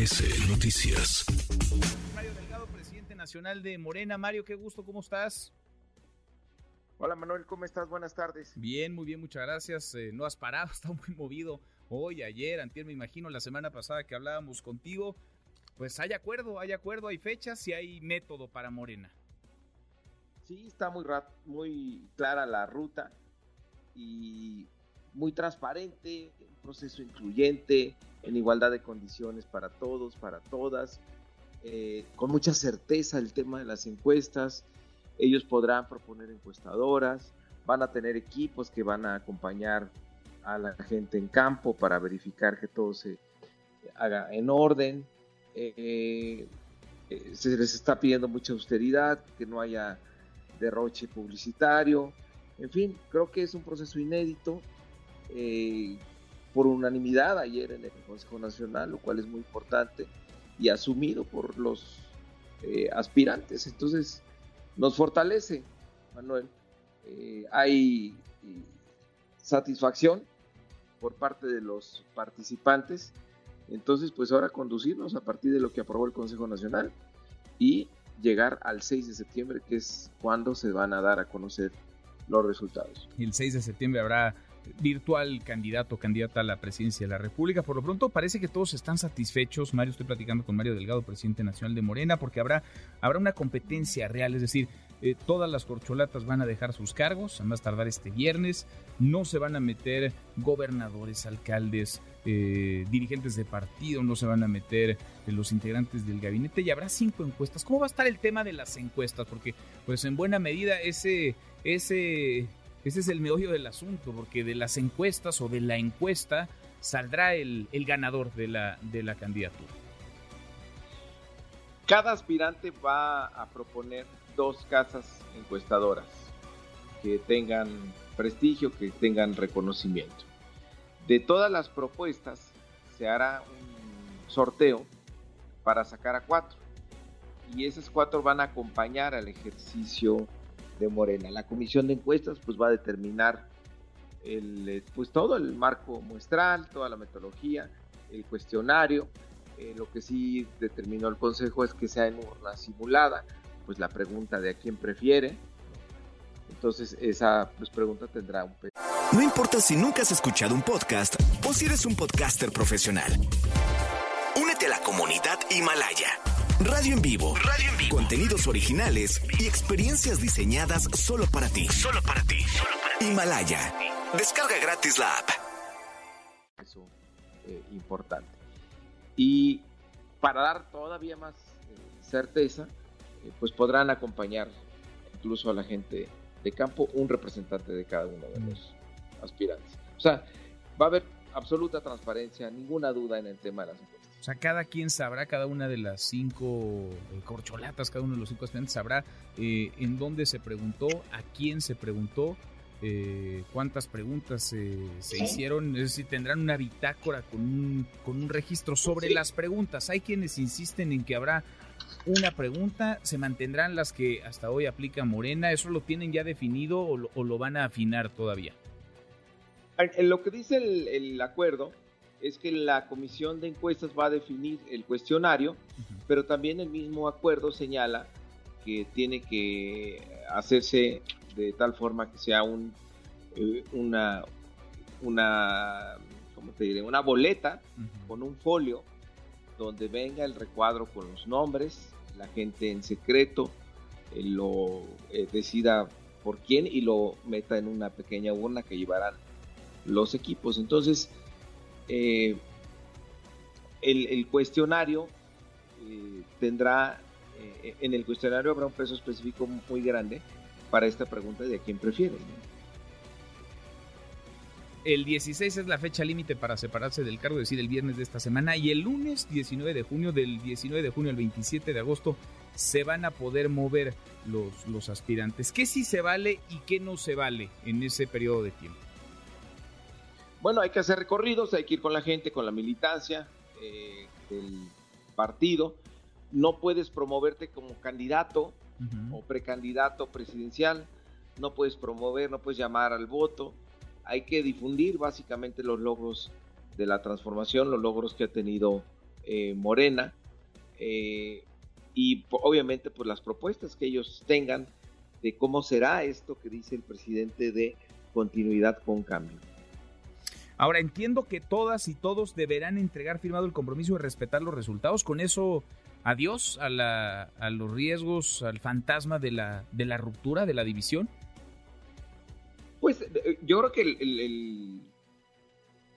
MBS Noticias. Mario Delgado, presidente nacional de Morena. Mario, qué gusto, ¿cómo estás? Hola Manuel, ¿cómo estás? Buenas tardes. Bien, muy bien, muchas gracias. Eh, no has parado, está muy movido hoy, ayer, antier, me imagino, la semana pasada que hablábamos contigo. Pues hay acuerdo, hay acuerdo, hay fechas y hay método para Morena. Sí, está muy, muy clara la ruta y muy transparente, un proceso incluyente, en igualdad de condiciones para todos, para todas, eh, con mucha certeza el tema de las encuestas. Ellos podrán proponer encuestadoras, van a tener equipos que van a acompañar a la gente en campo para verificar que todo se haga en orden. Eh, eh, se les está pidiendo mucha austeridad, que no haya derroche publicitario. En fin, creo que es un proceso inédito eh, por unanimidad ayer en el Consejo Nacional, lo cual es muy importante, y asumido por los eh, aspirantes. Entonces, nos fortalece, Manuel. Eh, hay satisfacción por parte de los participantes. Entonces, pues ahora conducirnos a partir de lo que aprobó el Consejo Nacional y llegar al 6 de septiembre, que es cuando se van a dar a conocer los resultados. El 6 de septiembre habrá virtual candidato o candidata a la presidencia de la República. Por lo pronto parece que todos están satisfechos. Mario, estoy platicando con Mario Delgado, presidente nacional de Morena, porque habrá, habrá una competencia real, es decir, eh, todas las corcholatas van a dejar sus cargos, a más tardar este viernes, no se van a meter gobernadores, alcaldes, eh, dirigentes de partido, no se van a meter eh, los integrantes del gabinete y habrá cinco encuestas. ¿Cómo va a estar el tema de las encuestas? Porque pues en buena medida ese, ese ese es el meollo del asunto, porque de las encuestas o de la encuesta saldrá el, ganador de la, de la candidatura. Cada aspirante va a proponer dos casas encuestadoras que tengan prestigio, que tengan reconocimiento. De todas las propuestas se hará un sorteo para sacar a cuatro. Y esas cuatro van a acompañar al ejercicio de Morena. La comisión de encuestas pues va a determinar el, eh, pues todo el marco muestral, toda la metodología, el cuestionario. Eh, lo que sí determinó el Consejo es que sea en urna simulada, pues la pregunta de a quién prefiere. Entonces esa pues, pregunta tendrá un. No importa si nunca has escuchado un podcast o si eres un podcaster profesional. Únete a la comunidad Himalaya. Radio en vivo. Radio en vivo. Contenidos originales y experiencias diseñadas solo para ti. Solo para ti. Himalaya. Descarga gratis la app. Eso eh, importante. Y para dar todavía más eh, certeza, eh, pues podrán acompañar incluso a la gente de campo un representante de cada uno de los aspirantes. O sea, va a haber absoluta transparencia, ninguna duda en el tema de las encuestas. O sea, cada quien sabrá, cada una de las cinco eh, corcholatas, cada uno de los cinco aspirantes sabrá eh, en dónde se preguntó, a quién se preguntó, eh, cuántas preguntas se hicieron, es decir, tendrán una bitácora con un, con un registro sobre las preguntas. Hay quienes insisten en que habrá una pregunta, se mantendrán las que hasta hoy aplica Morena, ¿eso lo tienen ya definido o lo, van a afinar todavía? En lo que dice el acuerdo, es que la comisión de encuestas va a definir el cuestionario, pero también el mismo acuerdo señala que tiene que hacerse de tal forma que sea un, eh, una, una, ¿cómo te diré? una boleta con un folio donde venga el recuadro con los nombres, la gente en secreto eh, lo eh, decida por quién y lo meta en una pequeña urna que llevarán los equipos. Entonces, eh, el, cuestionario eh, tendrá, eh, en el cuestionario habrá un peso específico muy grande para esta pregunta de a quién prefiere. El 16 es la fecha límite para separarse del cargo, es decir, el viernes de esta semana. Y el lunes 19 de junio, del 19 de junio al 27 de agosto, se van a poder mover los, los aspirantes. ¿Qué sí se vale y qué no se vale en ese periodo de tiempo? Bueno, hay que hacer recorridos, hay que ir con la gente, con la militancia eh, del partido. No puedes promoverte como candidato o precandidato presidencial, no puedes promover, no puedes llamar al voto. Hay que difundir básicamente los logros de la transformación, los logros que ha tenido eh, Morena eh, y obviamente pues las propuestas que ellos tengan de cómo será esto que dice el presidente de continuidad con cambio. Ahora entiendo que todas y todos deberán entregar firmado el compromiso de respetar los resultados. Con eso, adiós a, la, a los riesgos, al fantasma de la, de la ruptura, de la división. Pues eh, yo creo que el,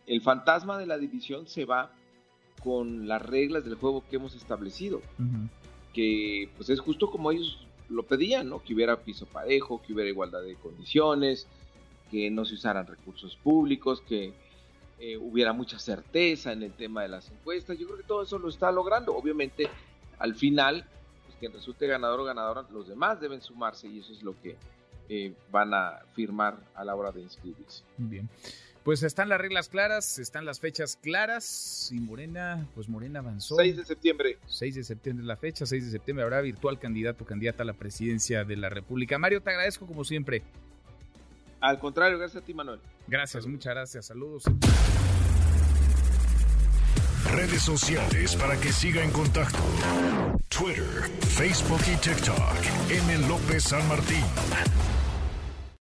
el, fantasma de la división se va con las reglas del juego que hemos establecido. Que pues es justo como ellos lo pedían, ¿no? Que hubiera piso parejo, que hubiera igualdad de condiciones, que no se usaran recursos públicos, que eh, hubiera mucha certeza en el tema de las encuestas. Yo creo que todo eso lo está logrando. Obviamente, al final, pues quien resulte ganador o ganadora, los demás deben sumarse y eso es lo que eh, van a firmar a la hora de inscribirse. Bien. Pues están las reglas claras, están las fechas claras y Morena, pues Morena avanzó. 6 de septiembre. 6 de septiembre es la fecha, 6 de septiembre habrá virtual candidato candidata a la presidencia de la República. Mario, te agradezco como siempre. Al contrario, gracias a ti, Manuel. Gracias, muchas gracias. Saludos. Redes sociales para que siga en contacto: Twitter, Facebook y TikTok. M. López San Martín.